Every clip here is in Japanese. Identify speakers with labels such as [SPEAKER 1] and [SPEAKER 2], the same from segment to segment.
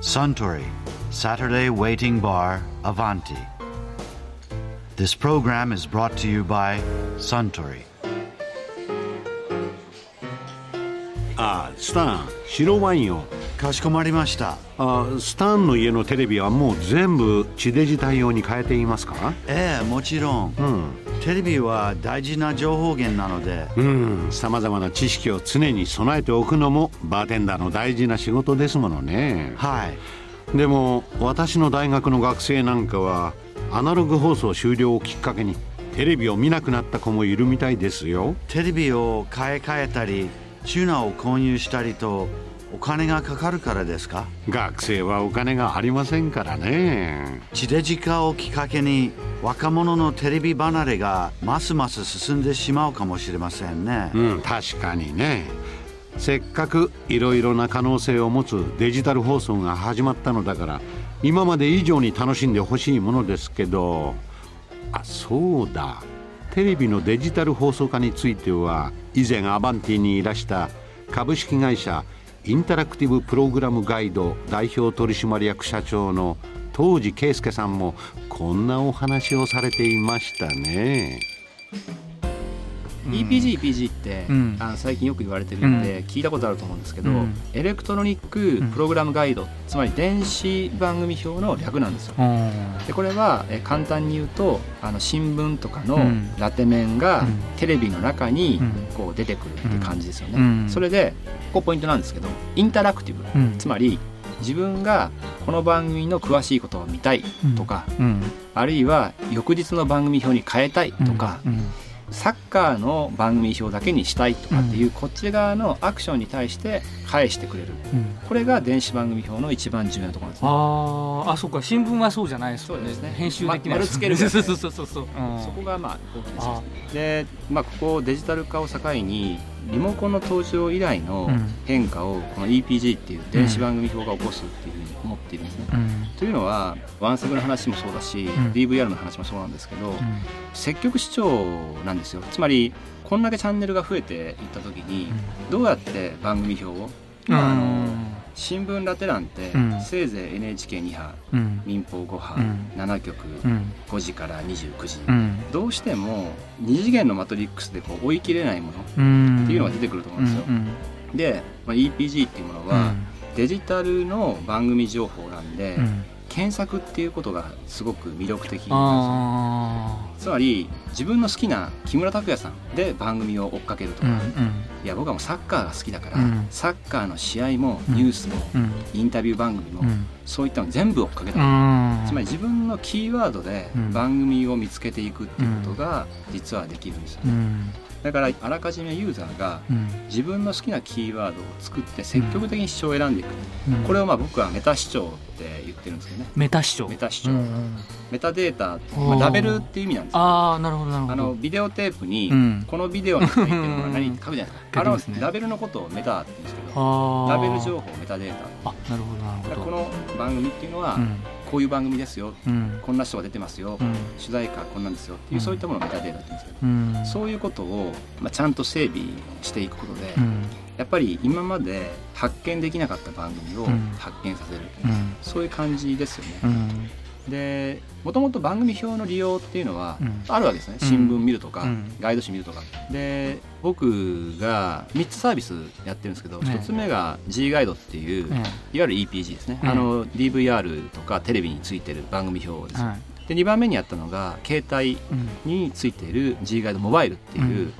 [SPEAKER 1] Suntory Saturday Waiting Bar Avanti. This program is brought to you by Suntory.
[SPEAKER 2] あスタン白ワインを
[SPEAKER 1] かしこまりました。
[SPEAKER 2] あスタンの家のテレビはもう全部地デジ対応に変えていますか
[SPEAKER 1] ええ、もちろん。
[SPEAKER 2] うん
[SPEAKER 1] テレビは大事な情報源なので、
[SPEAKER 2] うんさまざまな知識を常に備えておくのもバーテンダーの大事な仕事ですものね
[SPEAKER 1] はい。
[SPEAKER 2] でも私の大学の学生なんかはアナログ放送終了をきっかけにテレビを見なくなった子もいるみたいですよ
[SPEAKER 1] テレビを買い替えたり、チューナーを購入したりと、お金がかかるからですか？
[SPEAKER 2] 学生はお金がありませんからね。
[SPEAKER 1] 地デジ化をきっかけに若者のテレビ離れがますます進んでしまうかもしれませんね、
[SPEAKER 2] うん確かにね。せっかくいろいろな可能性を持つデジタル放送が始まったのだから今まで以上に楽しんでほしいものですけど。あそうだ。テレビのデジタル放送化については以前アバンティにいらした株式会社インタラクティブプログラムガイド代表取締役社長の当時圭介さんもこんなお話をされていましたね。
[SPEAKER 3] EPG、EPG って、
[SPEAKER 4] うん。
[SPEAKER 3] あの最近よく言われてるんで、聞いたことあると思うんですけど、
[SPEAKER 4] うん。
[SPEAKER 3] エレクトロニックプログラムガイド、つまり電子番組表の略なんですよ。
[SPEAKER 4] うん。
[SPEAKER 3] でこれはえ簡単に言うとあの新聞とかの
[SPEAKER 4] うん。
[SPEAKER 3] ラテ面が
[SPEAKER 4] うん。
[SPEAKER 3] テレビの中に
[SPEAKER 4] うん。
[SPEAKER 3] こう出てくるって感じですよね。
[SPEAKER 4] うん。
[SPEAKER 3] それでここポイントなんですけどインタラクティブ、
[SPEAKER 4] うん。
[SPEAKER 3] つまり自分がこの番組の詳しいことを見たいとか、
[SPEAKER 4] うん。
[SPEAKER 3] あるいは翌日の番組表に変えたいとか、
[SPEAKER 4] うん
[SPEAKER 3] サッカーの番組表だけにしたいとかっていうこっち側のアクションに対して返してくれる。
[SPEAKER 4] うん。
[SPEAKER 3] これが電子番組表の一番重要なところなんですね。
[SPEAKER 4] あーあそうか。新聞はそうじゃないですよね。
[SPEAKER 3] そうですね。
[SPEAKER 4] 編集できない
[SPEAKER 3] ま丸つける
[SPEAKER 4] そうそうそうそうそ
[SPEAKER 3] こがまあ大きなです。で、まあ、ここデジタル化を境にリモコンの登場以来の
[SPEAKER 4] うん。
[SPEAKER 3] 変化をこの EPG っていう電子番組表が起こすっていうふうに思っているんですね。
[SPEAKER 4] うん
[SPEAKER 3] というのはワンセグの話もそうだし、
[SPEAKER 4] ん。
[SPEAKER 3] DVR の話もそうなんですけど、
[SPEAKER 4] うん。
[SPEAKER 3] 積極視聴なんですよ。つまりこんだけチャンネルが増えていった時にどうやって番組表を、まああの新聞ラテ欄って、
[SPEAKER 4] うん。
[SPEAKER 3] せいぜい NHK2 波
[SPEAKER 4] うん。
[SPEAKER 3] 民放5波、
[SPEAKER 4] うん。
[SPEAKER 3] 7局、
[SPEAKER 4] うん。
[SPEAKER 3] 5時から29時、
[SPEAKER 4] うん。
[SPEAKER 3] どうしても2次元のマトリックスでこう追い切れないもの
[SPEAKER 4] うん
[SPEAKER 3] っていうのが出てくると思うんですよ。
[SPEAKER 4] うん。
[SPEAKER 3] で、まあ、EPG っていうものは、デジタルの番組情報なんで、
[SPEAKER 4] うん。
[SPEAKER 3] 検索っていうことがすごく魅力的なんですよ。
[SPEAKER 4] あ
[SPEAKER 3] つまり自分の好きな木村拓哉さんで番組を追っかけるとか、
[SPEAKER 4] ーうん。
[SPEAKER 3] いや僕はもうサッカーが好きだから、
[SPEAKER 4] うん。
[SPEAKER 3] サッカーの試合もニュースも、
[SPEAKER 4] うん。
[SPEAKER 3] インタビュー番組も、
[SPEAKER 4] うん。
[SPEAKER 3] そういったの全部追っかけた。つまり自分のキーワードで
[SPEAKER 4] うん。
[SPEAKER 3] 番組を見つけていくっていうことが実はできるんですよ、
[SPEAKER 4] うん。
[SPEAKER 3] だからあらかじめユーザーが
[SPEAKER 4] うん。
[SPEAKER 3] 自分の好きなキーワードを作って積極的に視聴を選んでいく、
[SPEAKER 4] うん。
[SPEAKER 3] これをまあ僕はメタ視聴って言ってるんですけどね。
[SPEAKER 4] メタ視聴
[SPEAKER 3] メタ視聴、
[SPEAKER 4] うんうん。
[SPEAKER 3] メタデータ、まあ、ラベルっていう意味なんです。よ
[SPEAKER 4] ああなるほどなるほど。
[SPEAKER 3] あのビデオテープに、
[SPEAKER 4] うん。
[SPEAKER 3] このビデオについてるのが何って書くじゃないですか。あ
[SPEAKER 4] すね。
[SPEAKER 3] ラベルのことをメタって言うんですけど、ラベル情報メタデータ。
[SPEAKER 4] あなるほどなるほど。
[SPEAKER 3] この番組っていうのは、
[SPEAKER 4] うん。
[SPEAKER 3] こういう番組ですよ、
[SPEAKER 4] うん。
[SPEAKER 3] こんな人が出てますよ、
[SPEAKER 4] うん。
[SPEAKER 3] 主題歌こんなんですよっていう、
[SPEAKER 4] うん。
[SPEAKER 3] そういったものをメタデータって言うんですけど、
[SPEAKER 4] うん。
[SPEAKER 3] そういうことを、まあ、ちゃんと整備していくことで、
[SPEAKER 4] うん。
[SPEAKER 3] やっぱり今まで発見できなかった番組を
[SPEAKER 4] うん。
[SPEAKER 3] 発見させる、
[SPEAKER 4] うん。
[SPEAKER 3] そういう感じですよね。
[SPEAKER 4] うん
[SPEAKER 3] でもともと番組表の利用っていうのは
[SPEAKER 4] うん。
[SPEAKER 3] あるわけですね、
[SPEAKER 4] うん。
[SPEAKER 3] 新聞見るとか、
[SPEAKER 4] うん。
[SPEAKER 3] ガイド誌見るとか。で僕が3つサービスやってるんですけど、
[SPEAKER 4] ね
[SPEAKER 3] 1つ目が G ガイドっていう、いわ
[SPEAKER 4] え
[SPEAKER 3] ゆる EPG ですね、
[SPEAKER 4] うん
[SPEAKER 3] あの DVR とかテレビについてる番組表です、で2番目にやったのが携帯
[SPEAKER 4] うん。
[SPEAKER 3] についている G ガイドモバイルっていう、
[SPEAKER 4] うん。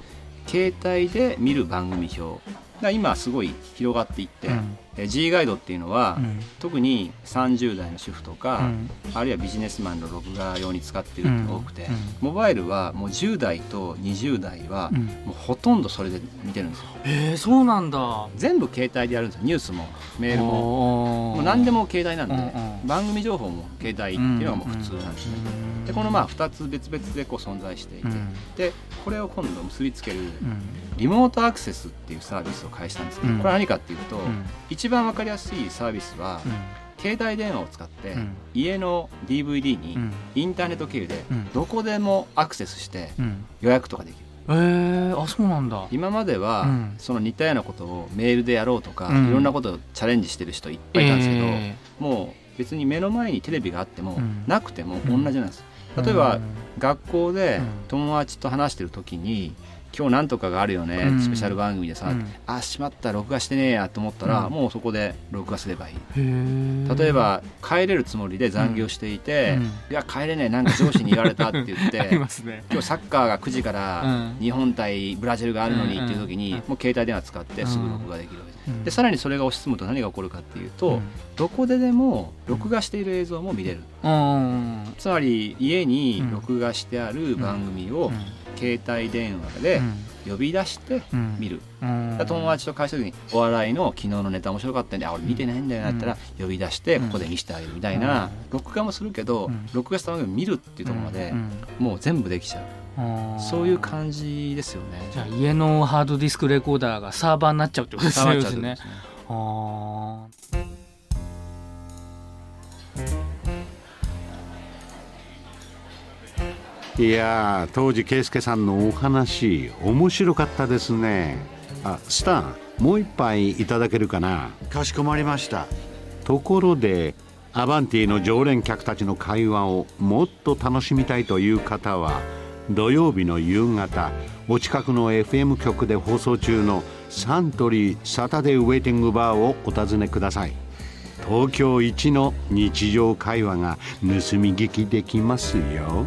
[SPEAKER 3] 携帯で見る番組表が今すごい広がっていって、
[SPEAKER 4] うん。
[SPEAKER 3] え G ガイドっていうのは、
[SPEAKER 4] うん。
[SPEAKER 3] 特に30代の主婦とか、
[SPEAKER 4] うん。
[SPEAKER 3] あるいはビジネスマンの録画用に使ってる人が多くて、
[SPEAKER 4] うん。うん
[SPEAKER 3] モバイルはもう10代と20代は
[SPEAKER 4] うん。
[SPEAKER 3] もうほとんどそれで見てるんですよ。
[SPEAKER 4] えーそうなんだ。
[SPEAKER 3] 全部携帯でやるんですよ。ニュースもメールも。
[SPEAKER 4] も
[SPEAKER 3] もう何でも携帯なんで、
[SPEAKER 4] うんうん。
[SPEAKER 3] 番組情報も携帯っていうのがもう普通なんですね、でこのまあ2つ別々でこう存在していて、
[SPEAKER 4] うん。
[SPEAKER 3] でこれを今度結びつける
[SPEAKER 4] うん。
[SPEAKER 3] リモートアクセスっていうサービスを開始したんですけど、
[SPEAKER 4] うん。
[SPEAKER 3] これは何かっていうと、
[SPEAKER 4] うん。
[SPEAKER 3] 一番わかりやすいサービスは、携帯電話を使って、
[SPEAKER 4] うん。
[SPEAKER 3] 家の DVD に
[SPEAKER 4] うん。
[SPEAKER 3] インターネット経由で
[SPEAKER 4] うん。
[SPEAKER 3] どこでもアクセスして
[SPEAKER 4] うん。
[SPEAKER 3] 予約とかできる。
[SPEAKER 4] えー、あそうなんだ。
[SPEAKER 3] 今までは、
[SPEAKER 4] うん。
[SPEAKER 3] その似たようなことをメールでやろうとか、
[SPEAKER 4] うん。
[SPEAKER 3] いろんなことをチャレンジしてる人いっぱいいたんですけど、
[SPEAKER 4] え
[SPEAKER 3] もう別に目の前にテレビがあっても、
[SPEAKER 4] うん。
[SPEAKER 3] なくても同
[SPEAKER 4] うん
[SPEAKER 3] じなんです、例えば、
[SPEAKER 4] うん。
[SPEAKER 3] 学校で
[SPEAKER 4] うん。
[SPEAKER 3] 友達と話してる時に「今日なんとかがあるよね、
[SPEAKER 4] うん。
[SPEAKER 3] スペシャル番組でさ、
[SPEAKER 4] うん。
[SPEAKER 3] あしまった録画してねえや」と思ったら、
[SPEAKER 4] うん。
[SPEAKER 3] もうそこで録画すればいい。例えば帰れるつもりで残業していて「
[SPEAKER 4] うん。
[SPEAKER 3] いや帰れねえなんか上司に言われた」って言って
[SPEAKER 4] ね。
[SPEAKER 3] 今日サッカーが9時から
[SPEAKER 4] うん。
[SPEAKER 3] 日本対ブラジルがあるのにっていう時に、
[SPEAKER 4] うん
[SPEAKER 3] もう携帯電話使ってすぐ録画できるわけででさらにそれが推し進むと何が起こるかっていうと、
[SPEAKER 4] うん。
[SPEAKER 3] どこででも録画している映像も見れる。
[SPEAKER 4] うん。
[SPEAKER 3] つまり家に録画してある番組を
[SPEAKER 4] うん
[SPEAKER 3] 携帯電話で呼び出して
[SPEAKER 4] うん。
[SPEAKER 3] 見る、
[SPEAKER 4] うん。
[SPEAKER 3] 友達と会社時にお笑いの昨日のネタ面白かったんであ俺見てないんだよなったら呼び出してここで見せてあげるみたいな、
[SPEAKER 4] うん。
[SPEAKER 3] 録画もするけど、
[SPEAKER 4] うん。
[SPEAKER 3] 録画した番組を見るっていうところまで
[SPEAKER 4] うん。
[SPEAKER 3] もう全部できちゃう、
[SPEAKER 4] うん。
[SPEAKER 3] そういう感じですよね。
[SPEAKER 4] じゃあ家のハードディスクレコーダーがサーバーになっちゃうってことです
[SPEAKER 3] 触
[SPEAKER 4] ね要すね
[SPEAKER 3] っちゃうってことですね。
[SPEAKER 4] あ
[SPEAKER 2] いやー当時圭介さんのお話面白かったですね。あスターもう一杯いただけるかな？
[SPEAKER 1] かしこまりました。
[SPEAKER 2] ところでアバンティの常連客たちの会話をもっと楽しみたいという方は土曜日の夕方お近くの FM 局で放送中のサントリーサタデーウェイティングバーをお尋ねください。東京一の日常会話が盗み聞きできますよ